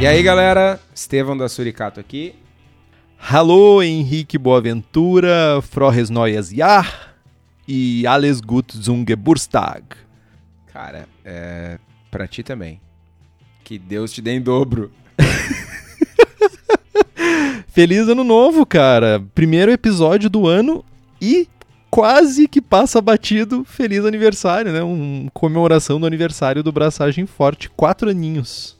E aí, galera? Estevão da Suricato aqui. Hallo, Henrique Boaventura, Frohes Neues Jahr e alles gut zum Geburtstag. Cara, é. Pra ti também. Que Deus te dê em dobro. Feliz ano novo, cara. Primeiro episódio do ano e quase que passa batido. Feliz aniversário, né? Uma comemoração do aniversário do Braçagem Forte. Quatro aninhos.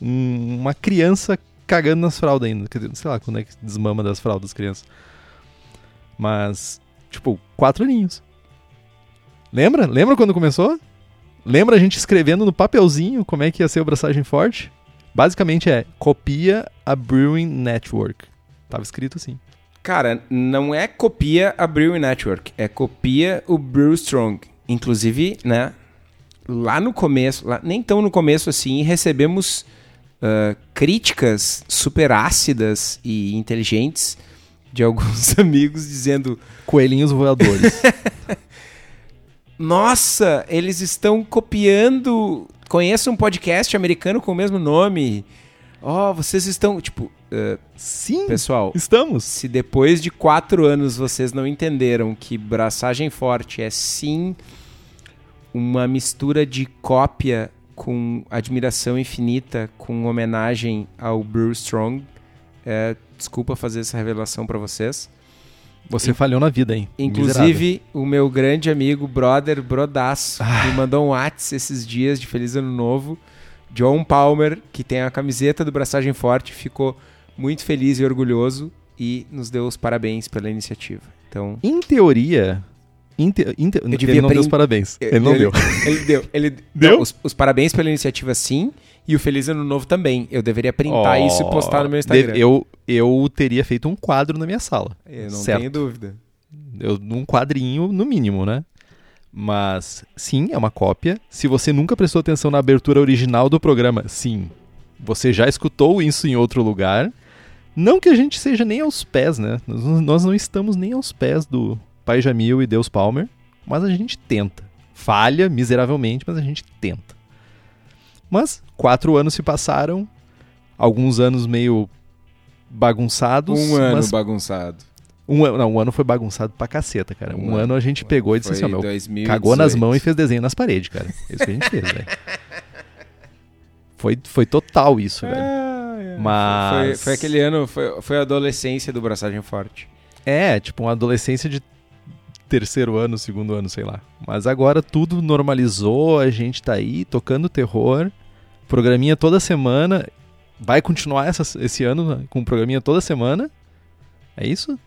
Um- uma criança cagando nas fraldas ainda. Quer dizer, sei lá quando é que desmama das fraldas das crianças. Mas, tipo, quatro aninhos. Lembra? Lembra quando começou? Lembra a gente escrevendo no papelzinho como é que ia ser o Braçagem Forte? Basicamente é copia a Brewing Network. Tava escrito assim. Cara, não é copia a Brewing Network, é copia o Brew Strong. Inclusive, né? Lá no começo, lá, nem tão no começo assim, recebemos ah, críticas super ácidas e inteligentes de alguns amigos dizendo: Coelhinhos voadores. Nossa, eles estão copiando. Conheço um podcast americano com o mesmo nome. Ó, vocês estão. Tipo, ah, Sim, pessoal, estamos. se depois de quatro anos vocês não entenderam que braçagem forte é sim uma mistura de cópia com admiração infinita, com homenagem ao Bruce Strong, é, desculpa fazer essa revelação pra vocês. Você falhou na vida, hein? Inclusive, o meu grande amigo, brother, brodaço, Ah. me mandou um WhatsApp esses dias de Feliz Ano Novo. John Palmer, que tem a camiseta do Braçagem Forte, ficou muito feliz e orgulhoso e nos deu os parabéns pela iniciativa. Então, Em teoria. Te- devia Ele não deu os parabéns. Ele não deu. Ele deu. Ele Deu? Não, os, os parabéns pela iniciativa, sim. E o Feliz Ano Novo também. Eu deveria printar isso e postar no meu Instagram. Deve- Eu, eu teria feito um quadro na minha sala. Eu não certo. tenho dúvida. Eu, um quadrinho, no mínimo, né? Mas, sim, é uma cópia. Se você nunca prestou atenção na abertura original do programa, sim, você já escutou isso em outro lugar. Não que a gente seja nem aos pés, né? Nós, nós não estamos nem aos pés do Pai Jamil e Deus Palmer, mas a gente tenta. Falha miseravelmente, mas a gente tenta. Mas quatro anos se passaram, alguns anos meio bagunçados. Um ano mas bagunçado. um ano, não, um ano foi bagunçado pra caceta, cara. Um, ano a gente pegou e disse assim, ó, meu, 2018. cagou nas mãos e fez desenho nas paredes, cara. Isso que a gente fez, velho. Foi, foi total isso, velho. Ah, é. Mas- Foi, foi aquele ano, foi, foi a adolescência do Braçagem Forte. É, tipo uma adolescência de terceiro ano, segundo ano, sei lá. Mas agora tudo normalizou, a gente tá aí tocando terror. Programinha toda semana. Vai continuar essa- esse ano né, com programinha toda semana. É isso?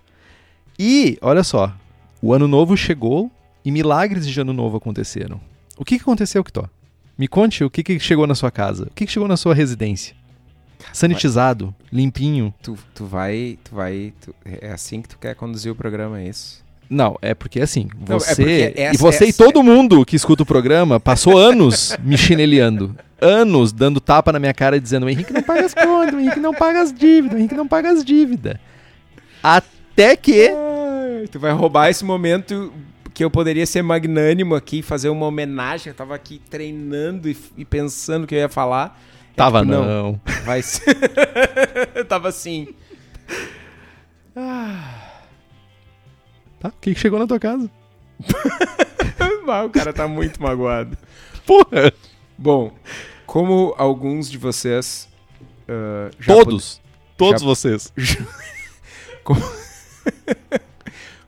E, olha só, o ano novo chegou e milagres de ano novo aconteceram. O que, que aconteceu, Kitó? Me conte o que, que chegou na sua casa. O que, que chegou na sua residência? Sanitizado, limpinho. Tu, tu vai. Tu vai. tu- é assim que tu quer conduzir o programa, é isso? Não, é porque assim, Não, é você porque essa- e você e essa- todo mundo que escuta o programa passou anos me chineliando, anos dando tapa na minha cara dizendo: "O Henrique não paga as contas, o Henrique não paga as dívidas, o Henrique não paga as dívidas". Até que Ai, tu vai roubar esse momento que eu poderia ser magnânimo aqui e fazer uma homenagem. Eu tava aqui treinando e, e pensando o que eu ia falar. É tava tipo, não. Vai ser. tava assim. Tá? O que chegou na tua casa? "Ah, o cara tá muito magoado. Porra, Bom, como alguns de vocês. já todos, todos já- vocês.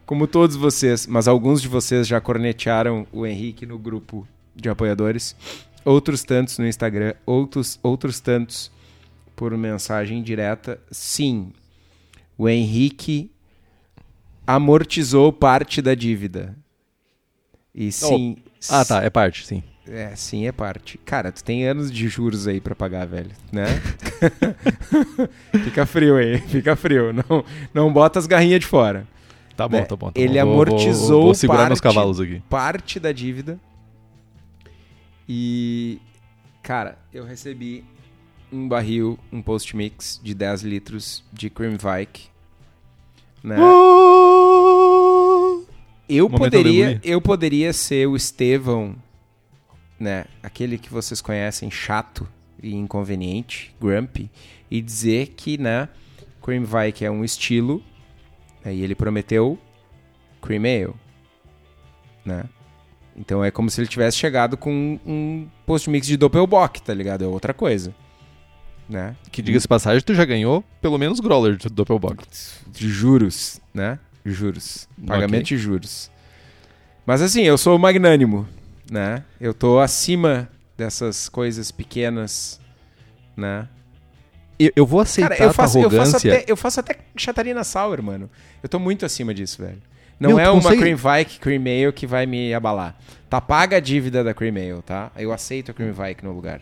Como todos vocês, mas alguns de vocês já cornetearam o Henrique no grupo de apoiadores, outros tantos no Instagram, outros, outros tantos por mensagem direta. Sim, o Henrique amortizou parte da dívida. E sim. Ah, tá, é parte, sim. É, sim, é parte. Cara, tu tem anos de juros aí pra pagar, velho, né? fica frio aí, fica frio. Não, não bota as garrinhas de fora. Tá bom, Né, tá bom. tá ele bom. Vou- vou- amortizou Vou, vou segurar parte- meus cavalos aqui. Parte da dívida. E, cara, eu recebi um barril, um post mix de 10 litros de Cream Vike. Né? Eu Momento poderia, aleluia. eu poderia ser o Estevão, né? Aquele que vocês conhecem, chato, e inconveniente, grumpy, e dizer que, né, Cream Vike é um estilo, né, e ele prometeu Cream Ale, né? Então é como se ele tivesse chegado com um post-mix de Doppelbock, tá ligado? É outra coisa. Né? Que diga-se passagem, tu já ganhou pelo menos Growler de Doppelbock. De juros, né? Juros. Pagamento okay. de juros. Mas assim, eu sou magnânimo, né? Eu tô acima dessas coisas pequenas, né? Eu, eu vou aceitar Cara, eu faço, arrogância. Eu faço, até, eu faço até chatarina sour, mano. Eu tô muito acima disso, velho. Não Meu, é uma consegue... Cream Vike Cream Ale que vai me abalar. Tá paga a dívida da Cream Ale, tá? Eu aceito a Cream Vike no lugar.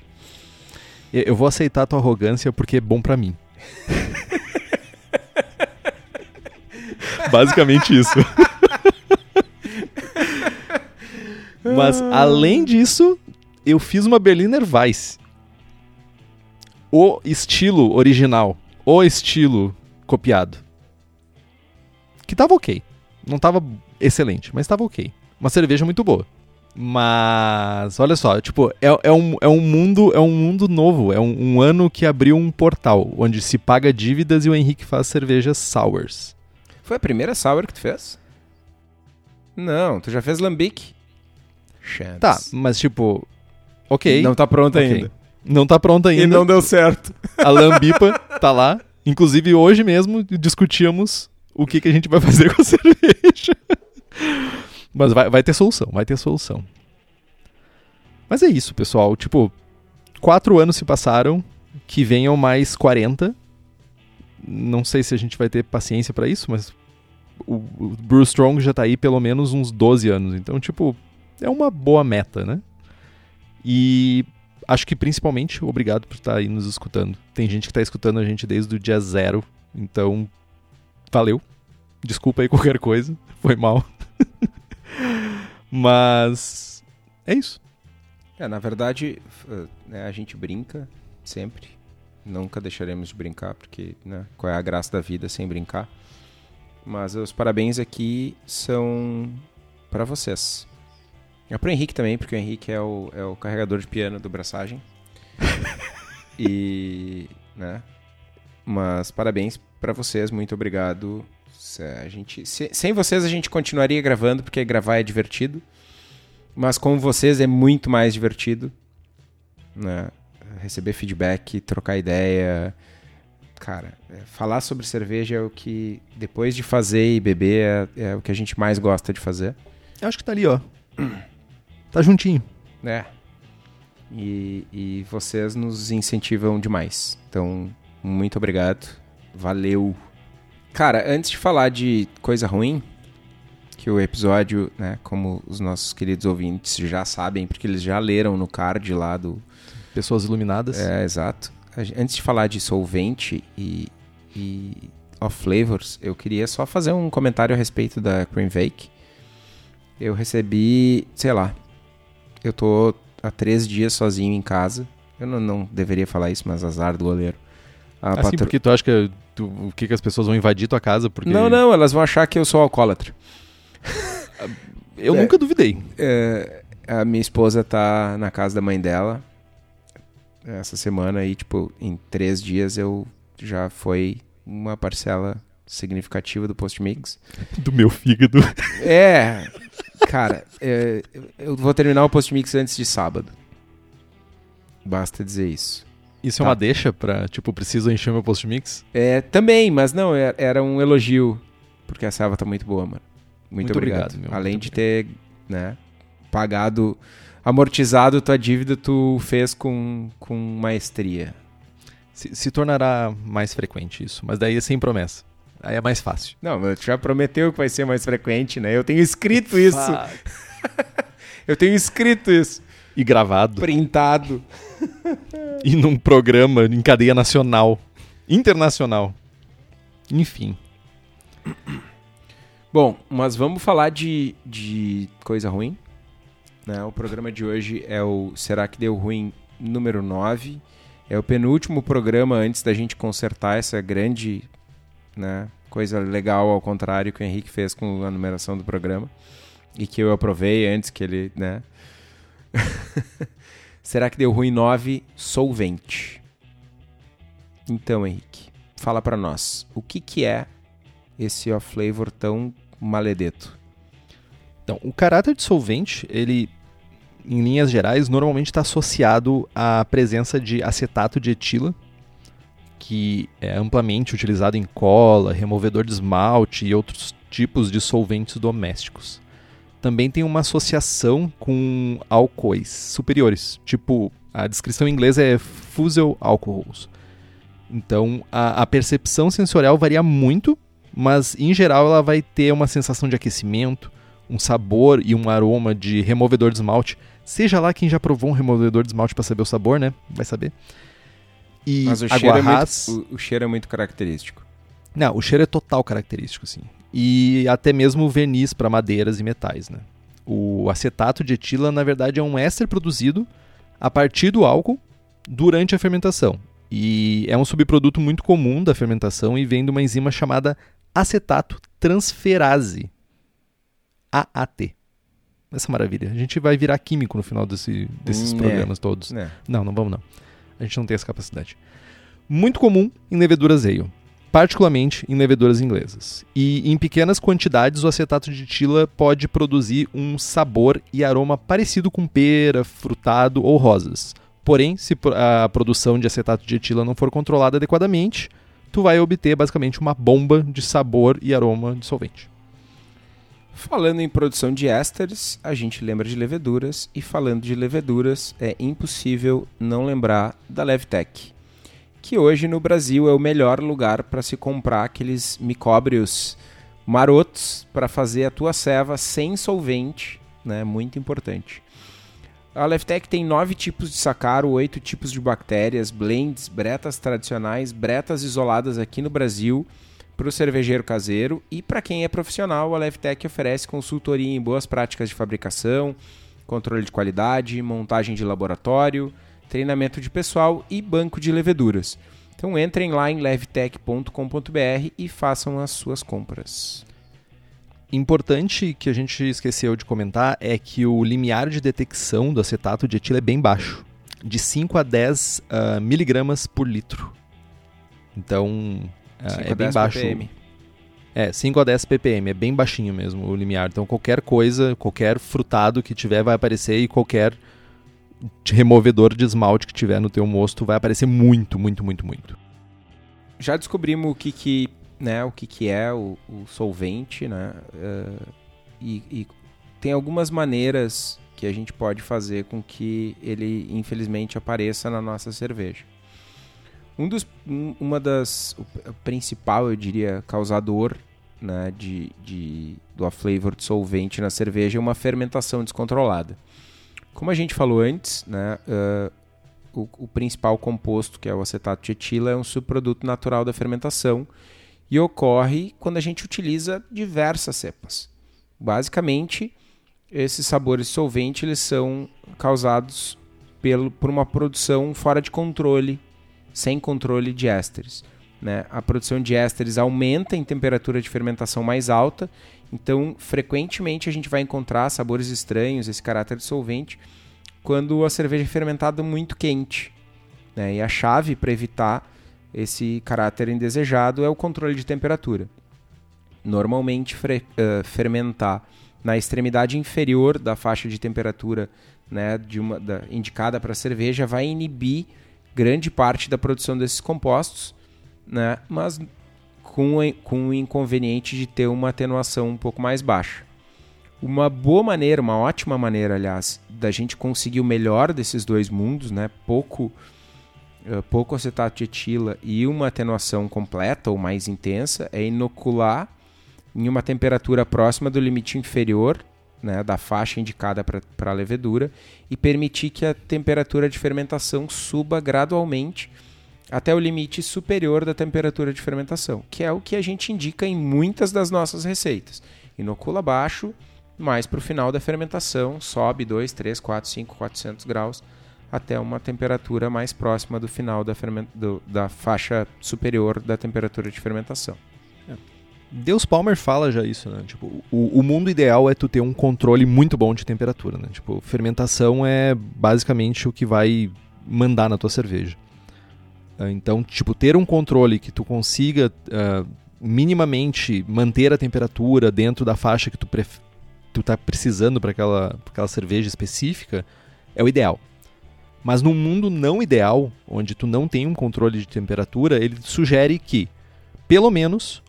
Eu vou aceitar a tua arrogância porque é bom para mim. Basicamente isso. Mas além disso, eu fiz uma Berliner Weiss. O estilo original, o estilo copiado. Que tava ok. Não tava excelente, mas tava ok. Uma cerveja muito boa. Mas, olha só, tipo, é, é, um, é um mundo é um mundo novo. É um, um, ano que abriu um portal, onde se paga dívidas e o Henrique faz cervejas sours. Foi a primeira sour que tu fez? Não, tu já fez lambic. Chance. Tá, mas tipo, ok. Não tá pronta okay. ainda. Não tá pronta ainda. E não deu certo. A lambipa tá lá. Inclusive, hoje mesmo discutíamos o que, que a gente vai fazer com a cerveja. Mas vai, vai ter solução, vai ter solução. Mas é isso, pessoal. Tipo, quatro anos se passaram, que venham mais 40. Não sei se a gente vai ter paciência para isso, mas o, Bruce Strong já tá aí pelo menos uns 12 anos. Então, tipo, é uma boa meta, né? E acho que principalmente obrigado por estar tá aí nos escutando. Tem gente que tá escutando a gente desde o dia zero. Então, valeu. Desculpa aí qualquer coisa. Foi mal. Mas é isso. É, na verdade, né, a gente brinca sempre. Nunca deixaremos de brincar, porque né, qual é a graça da vida sem brincar? Mas os parabéns aqui são para vocês. É pro Henrique também, porque o Henrique é o, é o carregador de piano do Braçagem. e, né? Mas parabéns para vocês, muito obrigado a gente, se, sem vocês a gente continuaria gravando, porque gravar é divertido. Mas com vocês é muito mais divertido. Né? Receber feedback, trocar ideia. Cara, é, falar sobre cerveja é o que, depois de fazer e beber, é, é o que a gente mais gosta de fazer. Eu acho que tá ali, ó. tá juntinho. É. E, e vocês nos incentivam demais. Então, muito obrigado. Valeu. Cara, antes de falar de coisa ruim, que o episódio, né, como os nossos queridos ouvintes já sabem, porque eles já leram no card lá do. Pessoas Iluminadas. É, exato. Antes de falar de solvente e, e off flavors, eu queria só fazer um comentário a respeito da Cream Vake. Eu recebi, sei lá, eu tô há três dias sozinho em casa. Eu não, não deveria falar isso, mas azar do goleiro. A assim, patro... porque tu acha que tu, o que, que as pessoas vão invadir tua casa? Porque... Não, não, elas vão achar que eu sou alcoólatra. eu é, nunca duvidei. É, a minha esposa tá na casa da mãe dela essa semana aí, tipo, em três dias eu já foi uma parcela significativa do post-mix. Do meu fígado. É, cara, é, eu vou terminar o post-mix antes de sábado. Basta dizer isso. Isso tá. é uma deixa pra, tipo, preciso encher meu post-mix? É, também, mas não, é, era um elogio. Porque a selva tá muito boa, mano. Muito, muito obrigado. obrigado Além muito de ter, né, pagado, amortizado tua dívida, tu fez com, com maestria. Se, se tornará mais frequente isso, mas daí é sem promessa. Aí é mais fácil. Não, mas tu já prometeu que vai ser mais frequente, né? Eu tenho escrito isso. eu tenho escrito isso. E gravado. Printado. e num programa em cadeia nacional. Internacional. Enfim. Bom, mas vamos falar de, de coisa ruim. Né? O programa de hoje é o Será que Deu Ruim número 9. É o penúltimo programa antes da gente consertar essa grande né, coisa legal, ao contrário, que o Henrique fez com a numeração do programa. E que eu aprovei antes que ele né, Será que deu ruim 9? Solvente. Então, Henrique, fala para nós. O que, que é esse off flavor tão maledeto? Então, o caráter de solvente, ele, em linhas gerais, normalmente está associado à presença de acetato de etila, que é amplamente utilizado em cola, removedor de esmalte e outros tipos de solventes domésticos. Também tem uma associação com álcoois superiores, tipo a descrição em inglês é fusel alcohols. Então a, a percepção sensorial varia muito, mas em geral ela vai ter uma sensação de aquecimento, um sabor e um aroma de removedor de esmalte. Seja lá quem já provou um removedor de esmalte para saber o sabor, né? Vai saber. E Mas o cheiro, é muito, o, o cheiro é muito característico. Não, o cheiro é total característico, sim. E até mesmo verniz para madeiras e metais, né? O acetato de etila, na verdade, é um éster produzido a partir do álcool durante a fermentação. E é um subproduto muito comum da fermentação e vem de uma enzima chamada acetato transferase. AAT. Essa maravilha. A gente vai virar químico no final desse, desses hum, programas todos. É. Não, não vamos não. A gente não tem essa capacidade. Muito comum em leveduras ale, particularmente em leveduras inglesas. E em pequenas quantidades o acetato de etila pode produzir um sabor e aroma parecido com pera, frutado ou rosas. Porém, se a produção de acetato de etila não for controlada adequadamente, tu vai obter basicamente uma bomba de sabor e aroma de solvente. Falando em produção de ésteres, a gente lembra de leveduras, e falando de leveduras, é impossível não lembrar da Levtech, que hoje no Brasil é o melhor lugar para se comprar aqueles micóbrios marotos para fazer a tua ceva sem solvente, né? Muito importante. A Levtech tem nove tipos de sacaro, oito tipos de bactérias, blends, bretas tradicionais, bretas isoladas aqui no Brasil para o cervejeiro caseiro e para quem é profissional, a Levtech oferece consultoria em boas práticas de fabricação, controle de qualidade, montagem de laboratório, treinamento de pessoal e banco de leveduras. Então entrem lá em levtech.com.br e façam as suas compras. Importante que a gente esqueceu de comentar é que o limiar de detecção do acetato de etila é bem baixo, de 5 a 10 uh, miligramas por litro. Então, é bem baixo. ppm. É, 5 a 10 ppm, é bem baixinho mesmo o limiar. Então qualquer coisa, qualquer frutado que tiver vai aparecer e qualquer removedor de esmalte que tiver no teu mosto vai aparecer muito, muito, muito, muito. Já descobrimos o que que, né, o que que é o, o solvente, né? Uh, e, e tem algumas maneiras que a gente pode fazer com que ele, infelizmente, apareça na nossa cerveja. Um dos, um, uma das, o principal, eu diria, causador né, de, de, do flavor de solvente na cerveja é uma fermentação descontrolada. Como a gente falou antes, né, uh, o, o, principal composto, que é o acetato de etila, é um subproduto natural da fermentação e ocorre quando a gente utiliza diversas cepas. Basicamente, esses sabores de solvente eles são causados pelo, por uma produção fora de controle sem controle de ésteres. Né? A produção de ésteres aumenta em temperatura de fermentação mais alta, então frequentemente a gente vai encontrar sabores estranhos, esse caráter de solvente, quando a cerveja é fermentada muito quente. Né? E a chave para evitar esse caráter indesejado é o controle de temperatura. Normalmente, uh, fermentar na extremidade inferior da faixa de temperatura né, de uma, da, indicada para a cerveja vai inibir grande parte da produção desses compostos, né? mas com, com o inconveniente de ter uma atenuação um pouco mais baixa. Uma boa maneira, uma ótima maneira, aliás, da gente conseguir o melhor desses dois mundos, né? pouco, uh, pouco acetato de etila e uma atenuação completa ou mais intensa, é inocular em uma temperatura próxima do limite inferior né, da faixa indicada para a levedura e permitir que a temperatura de fermentação suba gradualmente até o limite superior da temperatura de fermentação, que é o que a gente indica em muitas das nossas receitas. Inocula baixo, mais para o final da fermentação, sobe 2, 3, 4, 5, 400 graus até uma temperatura mais próxima do final da, do, da faixa superior da temperatura de fermentação. Deus Palmer fala já isso, né? Tipo, o, o, mundo ideal é tu ter um controle muito bom de temperatura, né? Tipo, fermentação é basicamente o que vai mandar na tua cerveja. Ah, então, tipo, ter um controle que tu consiga uh, minimamente manter a temperatura dentro da faixa que tu, tu tá precisando para aquela, aquela cerveja específica é o ideal. Mas num mundo não ideal, onde tu não tem um controle de temperatura, ele sugere que, pelo menos,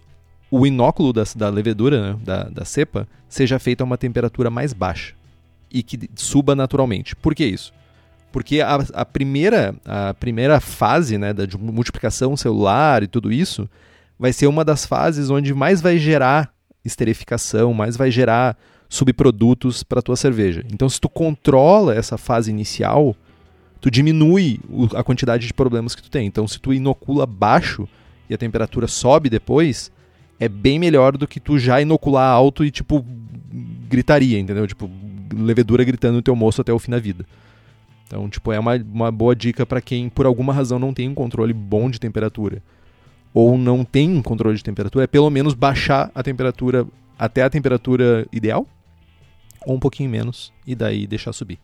o inóculo da, da levedura, né, da, da cepa, seja feito a uma temperatura mais baixa e que suba naturalmente. Por que isso? Porque a, a primeira, a primeira fase né, da multiplicação celular e tudo isso vai ser uma das fases onde mais vai gerar esterificação, mais vai gerar subprodutos para a tua cerveja. Então, se tu controla essa fase inicial, tu diminui a quantidade de problemas que tu tem. Então, se tu inocula baixo e a temperatura sobe depois, é bem melhor do que tu já inocular alto e, tipo, gritaria, entendeu? Tipo, levedura gritando no teu moço até o fim da vida. Então, tipo, é uma, uma boa dica para quem, por alguma razão, não tem um controle bom de temperatura. Ou não tem um controle de temperatura, é pelo menos baixar a temperatura até a temperatura ideal, ou um pouquinho menos, e daí deixar subir.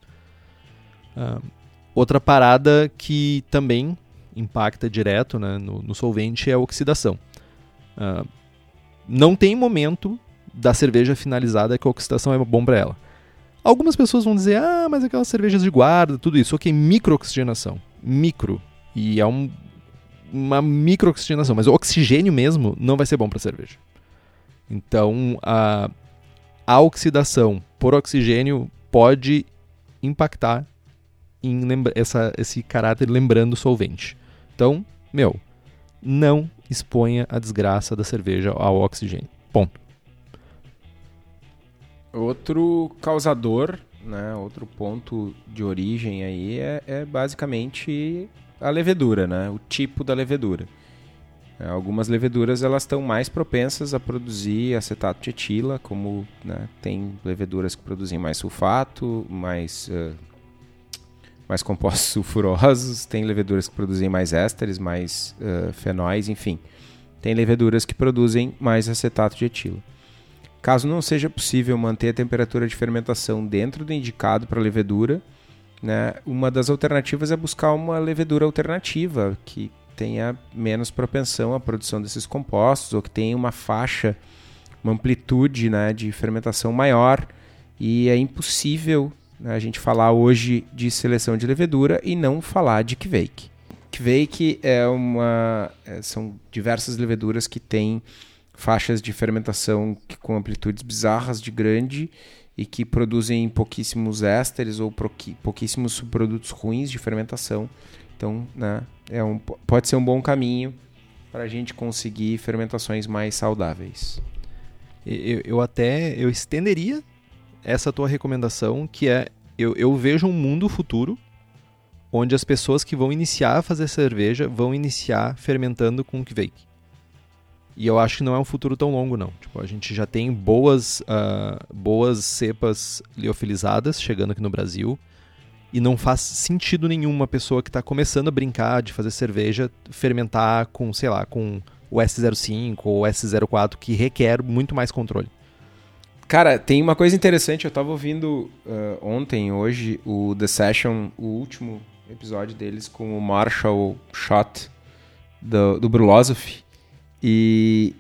Uh, outra parada que também impacta direto né, no, no solvente é a oxidação. Uh, não tem momento da cerveja finalizada que a oxidação é bom para ela. Algumas pessoas vão dizer, ah, mas aquelas cervejas de guarda, tudo isso. Ok, microoxigenação. Micro. E é um, uma microoxigenação. Mas o oxigênio mesmo não vai ser bom para cerveja. Então, a, a oxidação por oxigênio pode impactar em essa, esse caráter lembrando solvente. Então, meu, não exponha a desgraça da cerveja ao oxigênio. Ponto. Outro causador, né, outro ponto de origem aí é, é basicamente a levedura, né, o tipo da levedura. É, algumas leveduras elas estão mais propensas a produzir acetato de etila, como né, tem leveduras que produzem mais sulfato, mais uh, mais compostos sulfurosos, tem leveduras que produzem mais ésteres, mais uh, fenóis, enfim. Tem leveduras que produzem mais acetato de etila. Caso não seja possível manter a temperatura de fermentação dentro do indicado para a levedura, né, uma das alternativas é buscar uma levedura alternativa que tenha menos propensão à produção desses compostos ou que tenha uma faixa, uma amplitude né, de fermentação maior. E é impossível né, a gente falar hoje de seleção de levedura e não falar de Kveik. Kveik é uma, é, são diversas leveduras que têm faixas de fermentação com amplitudes bizarras de grande e que produzem pouquíssimos ésteres ou pouquíssimos subprodutos ruins de fermentação. Então, né, é um, pode ser um bom caminho para a gente conseguir fermentações mais saudáveis. Eu, eu até eu estenderia essa tua recomendação, que é eu, eu vejo um mundo futuro onde as pessoas que vão iniciar a fazer cerveja vão iniciar fermentando com Kveik. E eu acho que não é um futuro tão longo, não. Tipo, a gente já tem boas, uh, boas cepas liofilizadas chegando aqui no Brasil. E não faz sentido nenhum uma pessoa que está começando a brincar de fazer cerveja fermentar com, sei lá, com o S05 ou o S04, que requer muito mais controle. Cara, tem uma coisa interessante, eu tava ouvindo uh, ontem, hoje, o The Session, o último episódio deles com o Marshall Schott do, do Brulosophy. E,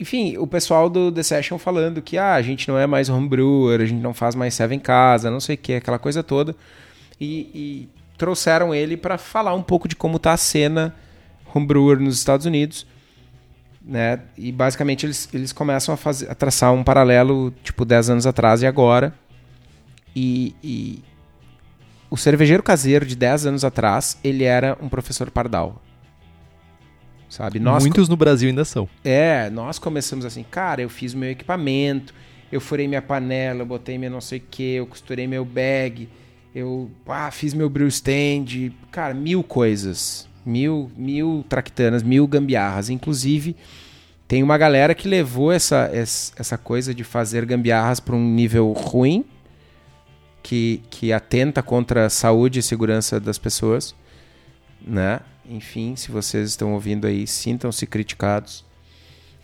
enfim, o pessoal do The Session falando que ah, a gente não é mais homebrewer, a gente não faz mais serve em casa, não sei o que, aquela coisa toda. E, e trouxeram ele para falar um pouco de como tá a cena homebrewer nos Estados Unidos né? E basicamente eles, eles começam a, fazer, a traçar um paralelo, tipo, 10 anos atrás e agora. E, e, o cervejeiro caseiro de 10 anos atrás, ele era um professor pardal. Sabe? Nós Muitos no Brasil ainda são. É, nós começamos assim, cara, eu fiz meu equipamento, eu furei minha panela, eu botei meu não sei o que, eu costurei meu bag, eu ah, fiz meu brew stand, cara, mil coisas mil, mil tractanas, mil gambiarras. Inclusive, tem uma galera que levou essa, essa coisa de fazer gambiarras para um nível ruim, que, que atenta contra a saúde e segurança das pessoas. Né? Enfim, se vocês estão ouvindo aí, sintam-se criticados.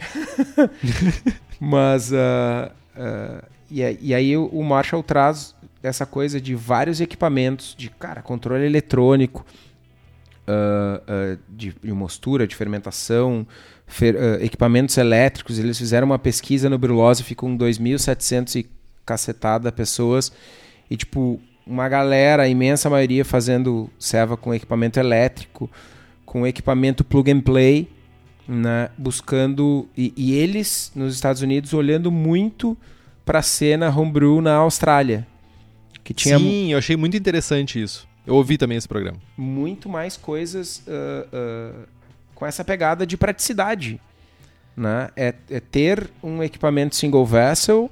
Mas, uh, uh, e, e, aí o Marshall traz essa coisa de vários equipamentos, de, cara, controle eletrônico, uh, de, de, mostura, de fermentação, fer, equipamentos elétricos. Eles fizeram uma pesquisa no Brulose, com 2.700 e cacetada pessoas, e, tipo, uma galera, a imensa maioria, fazendo serva com equipamento elétrico, com equipamento plug and play, né, buscando e, e, eles nos Estados Unidos olhando muito para a cena homebrew na Austrália, que tinha sim, eu achei muito interessante isso. Eu ouvi também esse programa. Muito mais coisas uh, uh, com essa pegada de praticidade, né? É, é, ter um equipamento single vessel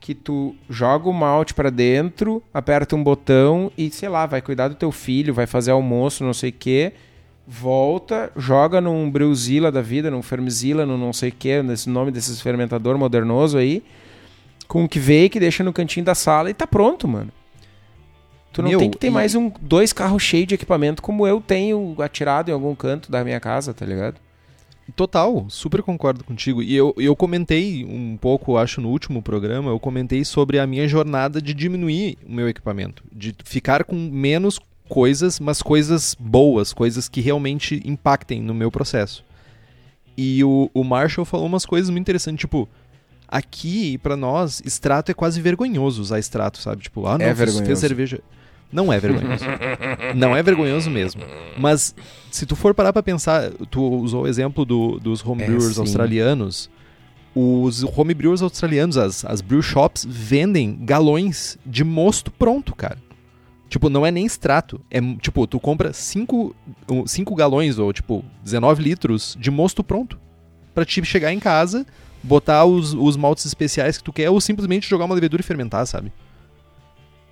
que tu joga o malte para dentro, aperta um botão e sei lá, vai cuidar do teu filho, vai fazer almoço, não sei o quê volta, joga num Brewzilla da vida, num Fermzilla, num não sei o que, nesse nome desses fermentador modernoso aí, com o que veio, que deixa no cantinho da sala e tá pronto, mano. Tu não Meu, tem que ter e... mais um, dois carros cheios de equipamento como eu tenho atirado em algum canto da minha casa, tá ligado? Total, super concordo contigo. E eu, eu comentei um pouco, acho, no último programa, eu comentei sobre a minha jornada de diminuir o meu equipamento, de ficar com menos coisas, mas coisas boas, coisas que realmente impactem no meu processo. E o, o Marshall falou umas coisas muito interessantes, tipo, aqui, para nós, extrato é quase vergonhoso usar extrato, sabe? Tipo, ah, não, é vergonhoso. fez cerveja. Não é vergonhoso. não é vergonhoso mesmo. Mas se tu for parar pra pensar, tu usou o exemplo do, dos homebrewers é, australianos. Os homebrewers australianos, as, as brew shops, vendem galões de mosto pronto, cara. Tipo, não é nem extrato. É tipo, tu compra 5 galões ou tipo 19 litros de mosto pronto. para te chegar em casa, botar os, os maltes especiais que tu quer ou simplesmente jogar uma levedura e fermentar, sabe?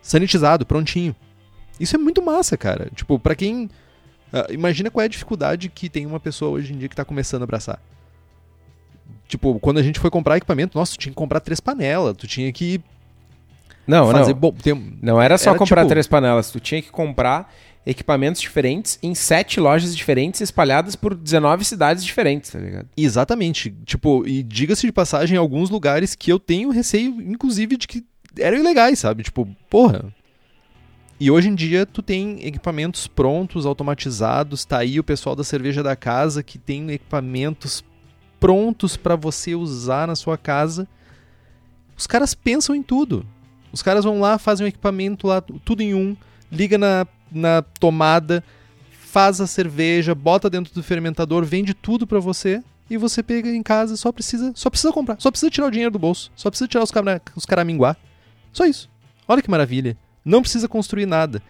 Sanitizado, prontinho. Isso é muito massa, cara. Tipo, para quem. Uh, imagina qual é a dificuldade que tem uma pessoa hoje em dia que tá começando a abraçar. Tipo, quando a gente foi comprar equipamento, nossa, tu tinha que comprar três panelas, tu tinha que não, fazer não. Bom, tem... Não era só era comprar tipo... três panelas, tu tinha que comprar equipamentos diferentes em sete lojas diferentes espalhadas por 19 cidades diferentes, tá ligado? Exatamente. Tipo, e diga-se de passagem, em alguns lugares que eu tenho receio, inclusive, de que eram ilegais, sabe? Tipo, porra. E hoje em dia tu tem equipamentos prontos, automatizados, tá aí o pessoal da cerveja da casa que tem equipamentos prontos para você usar na sua casa. Os caras pensam em tudo. Os caras vão lá, fazem um equipamento lá, tudo em um, liga na, na tomada, faz a cerveja, bota dentro do fermentador, vende tudo para você e você pega em casa, só precisa, só precisa comprar, só precisa tirar o dinheiro do bolso, só precisa tirar os, cara, os caraminguá. Só isso. Olha que maravilha. Não precisa construir nada.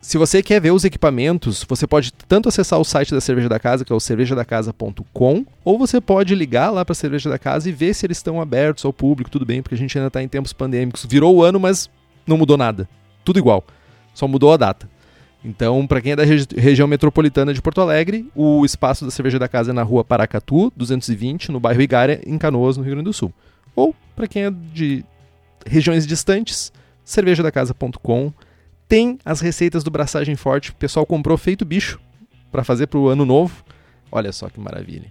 Se você quer ver os equipamentos, você pode tanto acessar o site da Cerveja da Casa, que é o cervejadacasa.com, ou você pode ligar lá para a Cerveja da Casa e ver se eles estão abertos ao público, tudo bem, porque a gente ainda está em tempos pandêmicos. Virou o ano, mas não mudou nada. Tudo igual. Só mudou a data. Então, para quem é da regi região metropolitana de Porto Alegre, o espaço da Cerveja da Casa é na rua Paracatu, 220, no bairro Igária, em Canoas, no Rio Grande do Sul. Ou, para quem é de regiões distantes, cervejadacasa.com tem as receitas do Braçagem Forte. O pessoal comprou feito bicho para fazer pro ano novo. Olha só que maravilha.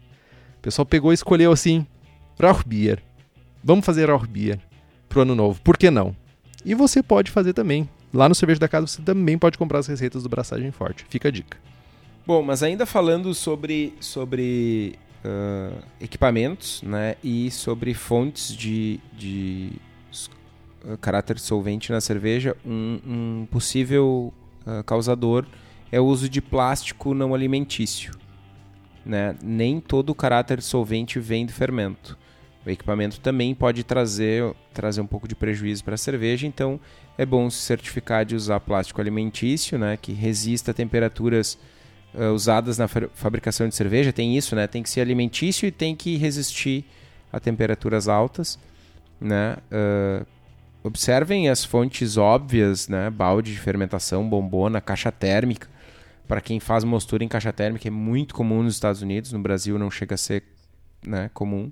O pessoal pegou e escolheu assim: Rauchbier. Vamos fazer Rauchbier pro ano novo. Por que não? E você pode fazer também. Lá no Cerveja da Casa você também pode comprar as receitas do Braçagem Forte. Fica a dica. Bom, mas ainda falando sobre, sobre uh, equipamentos né, e sobre fontes de, de caráter solvente na cerveja, um, um possível uh, causador é o uso de plástico não alimentício. Né? Nem todo o caráter solvente vem do fermento. O equipamento também pode trazer, trazer um pouco de prejuízo para a cerveja, então é bom se certificar de usar plástico alimentício, né, que resista a temperaturas uh, usadas na fabricação de cerveja. Tem isso, né? Tem que ser alimentício e tem que resistir a temperaturas altas, né? Uh, observem as fontes óbvias, né? Balde de fermentação, bombona, caixa térmica. Para quem faz mostura em caixa térmica é muito comum nos Estados Unidos, no Brasil não chega a ser né, comum.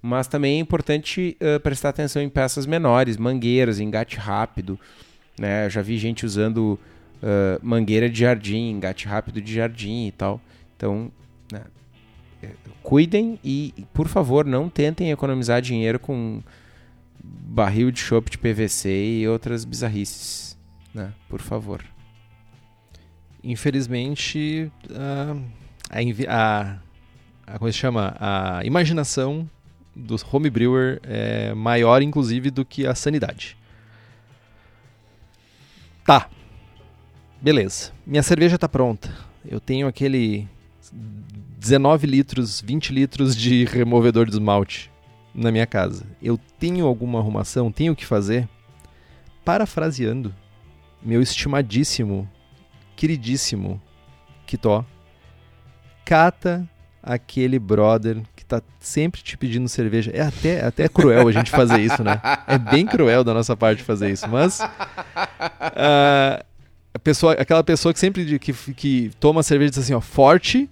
Mas também é importante uh, prestar atenção em peças menores, mangueiras, engate rápido. Né? Eu já vi gente usando uh, mangueira de jardim, engate rápido de jardim e tal. Então, né, cuidem e, por favor, não tentem economizar dinheiro com barril de chopp de PVC e outras bizarrices, né? Por favor. Infelizmente, a, a, a, como se chama? A imaginação do homebrewer é maior, inclusive, do que a sanidade. Tá. Beleza. Minha cerveja tá pronta. Eu tenho aquele 19 litros, 20 litros de removedor de esmalte na minha casa. Eu tenho alguma arrumação? Tenho que fazer? Parafraseando, meu estimadíssimo, queridíssimo Kitó, cata aquele brother que tá sempre te pedindo cerveja. É até, até cruel a gente fazer isso, né? É bem cruel da nossa parte fazer isso, mas. Uh, a pessoa, aquela pessoa que sempre que, que toma cerveja diz assim, ó, forte,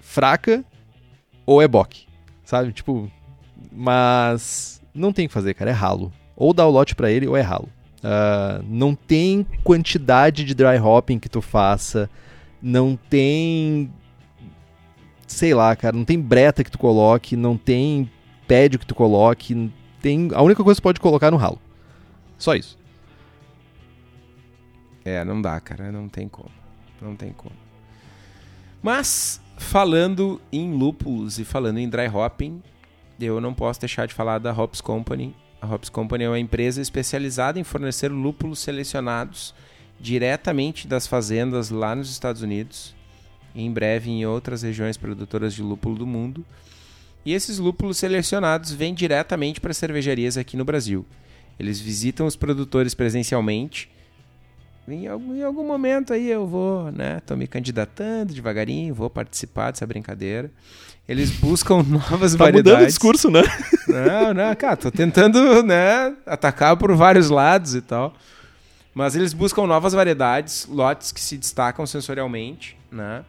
fraca ou é bock, sabe? Tipo, mas não tem o que fazer, cara, é ralo. Ou dá o lote para ele ou é ralo. Uh, não tem quantidade de dry hopping que tu faça, não tem sei lá, cara, não tem breta que tu coloque, não tem pédio que tu coloque, tem a única coisa que tu pode colocar no ralo. Só isso. É, não dá, cara, não tem como. Não tem como. Mas falando em lúpulos e falando em dry hopping, eu não posso deixar de falar da Hops Company. A Hops Company é uma empresa especializada em fornecer lúpulos selecionados diretamente das fazendas lá nos Estados Unidos em breve em outras regiões produtoras de lúpulo do mundo. E esses lúpulos selecionados vêm diretamente para cervejarias aqui no Brasil. Eles visitam os produtores presencialmente. Em algum, em algum momento aí eu vou, né? Tô me candidatando devagarinho, vou participar dessa brincadeira. Eles buscam novas tá variedades. mudando o discurso, né? Não, não, cara, tô tentando, né, atacar por vários lados e tal. Mas eles buscam novas variedades, lotes que se destacam sensorialmente, né?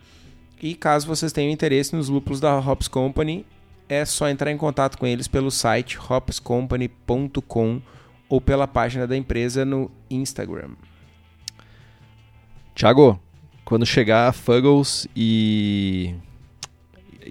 E caso vocês tenham interesse nos lúpulos da Hops Company, é só entrar em contato com eles pelo site hopscompany.com ou pela página da empresa no Instagram. Thiago, quando chegar Fuggles e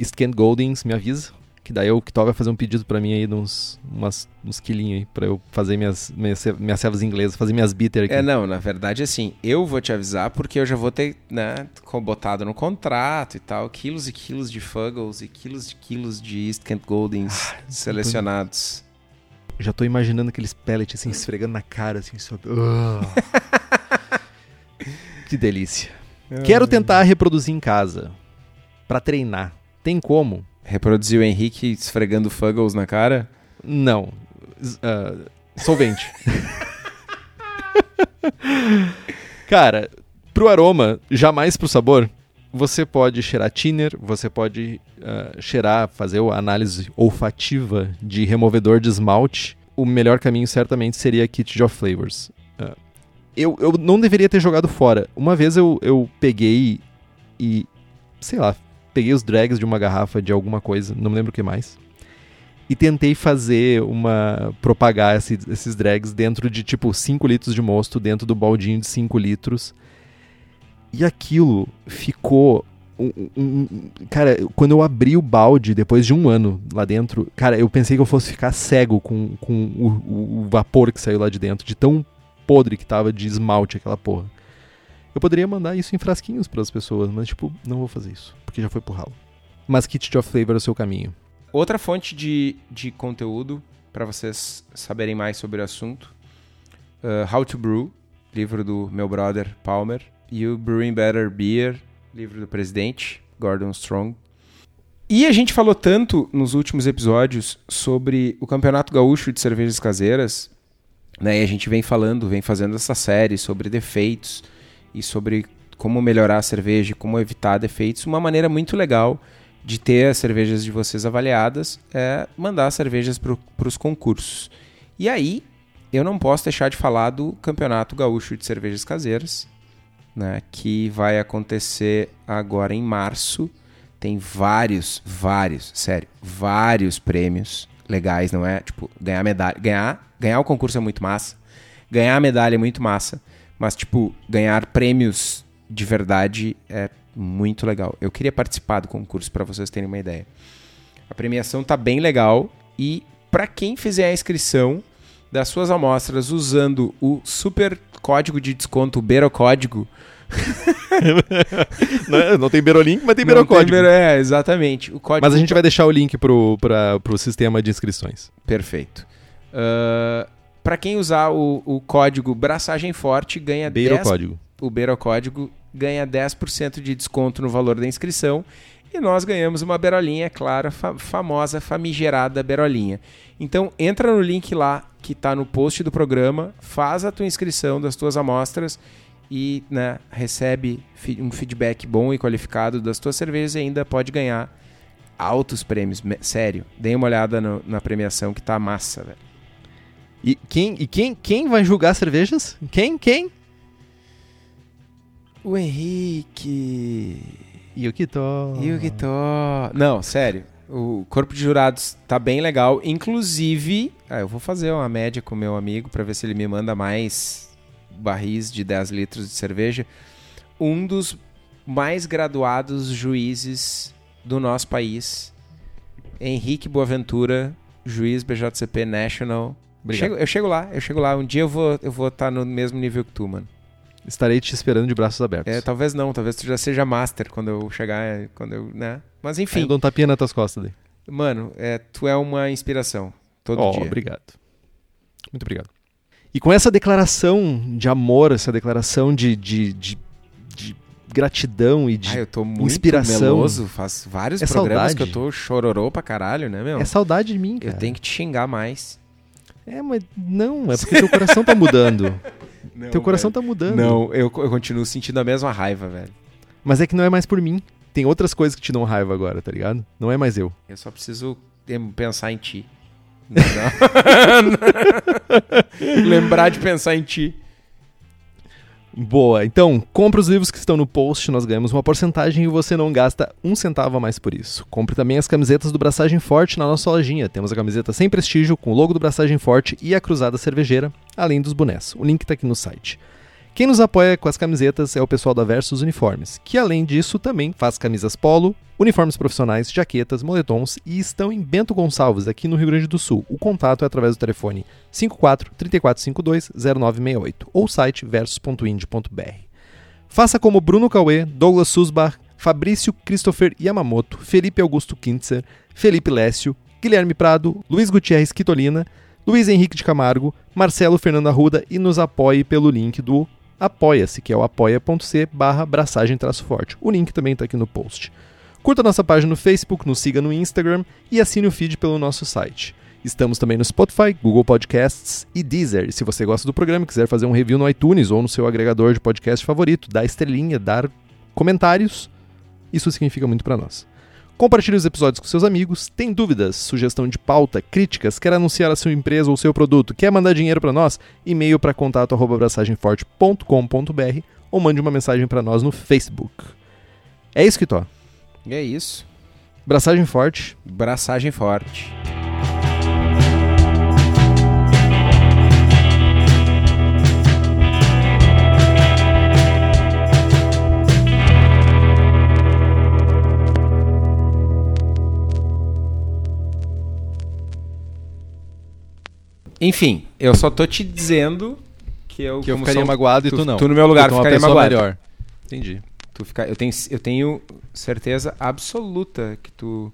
Scant Goldings, me avisa. Que daí o Kitó vai fazer um pedido para mim aí de uns, umas, uns quilinhos aí, pra eu fazer minhas, minhas, minhas servas inglesas, fazer minhas bitter aqui. É, não, na verdade, assim, eu vou te avisar porque eu já vou ter, né, botado no contrato e tal, quilos e quilos de Fuggles e quilos e quilos de East Kent Goldings ah, selecionados. Já tô imaginando aqueles pellets assim, esfregando na cara, assim, sobre. que delícia. Quero tentar reproduzir em casa. para treinar. Tem como? Reproduzir o Henrique esfregando Fuggles na cara? Não. Uh, solvente. Cara, pro aroma, jamais pro sabor, você pode cheirar thinner, você pode uh, cheirar, fazer a análise olfativa de removedor de esmalte. O melhor caminho certamente seria Kit of Flavors. Eu, eu não deveria ter jogado fora. Uma vez eu, eu peguei e, sei lá, peguei os drags de uma garrafa de alguma coisa, não me lembro o que mais. E tentei fazer uma. propagar esse, esses drags dentro de tipo 5 litros de mosto, dentro do baldinho de 5 litros. E aquilo ficou. Um, um, cara, quando eu abri o balde depois de um ano lá dentro, cara, eu pensei que eu fosse ficar cego com, com o, o vapor que saiu lá de dentro, de tão podre que tava de esmalte aquela porra. Eu poderia mandar isso em frasquinhos para as pessoas, mas tipo, não vou fazer isso porque já foi pro ralo. Mas Kit of Flavor é o seu caminho. Outra fonte de, de conteúdo para vocês saberem mais sobre o assunto: uh, How to Brew, livro do meu brother Palmer, e o Brewing Better Beer, livro do presidente Gordon Strong. E a gente falou tanto nos últimos episódios sobre o Campeonato Gaúcho de Cervejas Caseiras, né? E a gente vem falando, vem fazendo essa série sobre defeitos e sobre como melhorar a cerveja, como evitar defeitos, uma maneira muito legal de ter as cervejas de vocês avaliadas é mandar cervejas para os concursos. E aí, eu não posso deixar de falar do Campeonato Gaúcho de Cervejas Caseiras, né, que vai acontecer agora em março. Tem vários, vários, sério, vários prêmios legais, não é? Tipo, ganhar medalha, ganhar, ganhar o concurso é muito massa. Ganhar a medalha é muito massa, mas tipo, ganhar prêmios de verdade é Muito legal. Eu queria participar do concurso para vocês terem uma ideia. A premiação tá bem legal e para quem fizer a inscrição das suas amostras usando o super código de desconto, o Beiro Código, não, é- não tem Berolink, mas tem Berocódigo. Bero- é, exatamente. O código Mas a gente vai deixar o link pro, pra, pro sistema de inscrições. Perfeito. para quem usar o, o código Braçagem Forte, ganha 10, Beirocódigo. o Beirocódigo ganha 10% de desconto no valor da inscrição e nós ganhamos uma berolinha, é claro, fa- famosa famigerada berolinha. Então entra no link lá que está no post do programa, faz a tua inscrição das tuas amostras e né, recebe um feedback bom e qualificado das tuas cervejas e ainda pode ganhar altos prêmios. Sério, deem uma olhada no- na premiação que tá massa, velho. E quem, e quem, quem vai julgar cervejas? Quem? Quem? O Henrique. E o tô. E o tô. Não, sério. O corpo de jurados tá bem legal. Inclusive, ah, eu vou fazer uma média com o meu amigo para ver se ele me manda mais barris de 10 litros de cerveja. Um dos mais graduados juízes do nosso país, Henrique Boaventura, juiz BJCP National. Chego- eu chego lá, eu chego lá. Um dia eu vou eu vou estar no mesmo nível que tu, mano. Estarei te esperando de braços abertos. É, talvez não, talvez tu já seja master quando eu chegar, é, quando eu, né? Mas Aí enfim, eu dou um tapinha nas tuas costas daí. mano, é, tu é uma inspiração todo Ó, dia. Obrigado. Muito obrigado. E com essa declaração de amor, essa declaração de, de, de, de gratidão e de. Ah, eu tô muito inspiração. meloso, faz vários É programas saudade. que eu tô chororô pra caralho, né, meu? É saudade de mim, cara. eu tenho que te xingar mais. É, mas não, é porque teu coração tá mudando. teu coração tá mudando. Não, eu, eu continuo sentindo a mesma raiva, velho. Mas é que não é mais por mim. Tem outras coisas que te dão raiva agora, tá ligado? Não é mais eu. Eu só preciso pensar em ti. Lembrar de pensar em ti. Boa, então, compra os livros que estão no post, nós ganhamos uma porcentagem e você não gasta um centavo a mais por isso. Compre também as camisetas do Braçagem Forte na nossa lojinha. Temos a camiseta sem prestígio, com o logo do Braçagem Forte e a cruzada cervejeira, além dos bonés. O link tá aqui no site. Quem nos apoia com as camisetas é o pessoal da Versus Uniformes, que além disso também faz camisas polo, uniformes profissionais, jaquetas, moletons e estão em Bento Gonçalves, aqui no Rio Grande do Sul. O contato é através do telefone 54 3452 0968 ou site versus.ind.br. Faça como Bruno Cauê, Douglas Susbach, Fabrício Christopher Yamamoto, Felipe Augusto Kintzer, Felipe Lécio, Guilherme Prado, Luiz Gutierrez Quitolina, Luiz Henrique de Camargo, Marcelo Fernando Arruda e nos apoie pelo link do Apoia-se, que é o apoia.c barra braçagem forte. O link também está aqui no post. Curta nossa página no Facebook, nos siga no Instagram e assine o feed pelo nosso site. Estamos também no Spotify, Google Podcasts e Deezer. E se você gosta do programa e quiser fazer um review no iTunes ou no seu agregador de podcast favorito, dar estrelinha, dar comentários, isso significa muito para nós. Compartilhe os episódios com seus amigos. Tem dúvidas, sugestão de pauta, críticas, quer anunciar a sua empresa ou seu produto, quer mandar dinheiro para nós? E-mail para contato@abraçagemforte.com.br ou mande uma mensagem para nós no Facebook. É isso que tô. É isso. Braçagem forte. Braçagem forte. Enfim, eu só tô te dizendo que eu, Que eu ficaria sou- magoado e tu- tu não. tu no meu lugar Tu uma ficaria magoado. melhor. Entendi. Tu fica, eu, tenho, eu tenho certeza absoluta que tu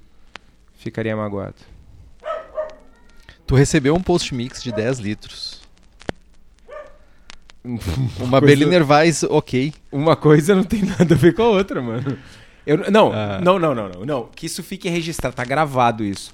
ficaria magoado. Tu recebeu um post mix de 10 litros. Uma coisa- Berliner Weiss, ok. Uma coisa não tem nada a ver com a outra, mano. Eu, não, Ah. não, não, não, não, não. Que isso fique registrado, tá gravado isso.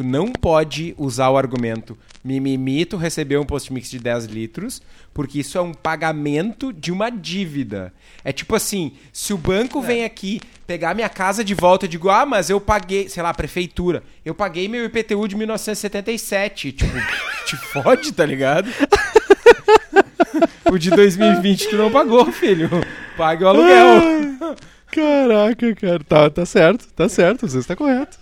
Tu não pode usar o argumento mimimi, tu recebeu um post-mix de 10 litros, porque isso é um pagamento de uma dívida. É tipo assim, se o banco vem aqui pegar minha casa de volta, eu digo, ah, mas eu paguei, sei lá, prefeitura, eu paguei meu IPTU de 1977. Tipo, te fode, tá ligado? o de 2020 tu não pagou, filho. Pague o aluguel. Caraca, cara. Tá, tá certo, tá certo. Você está correto.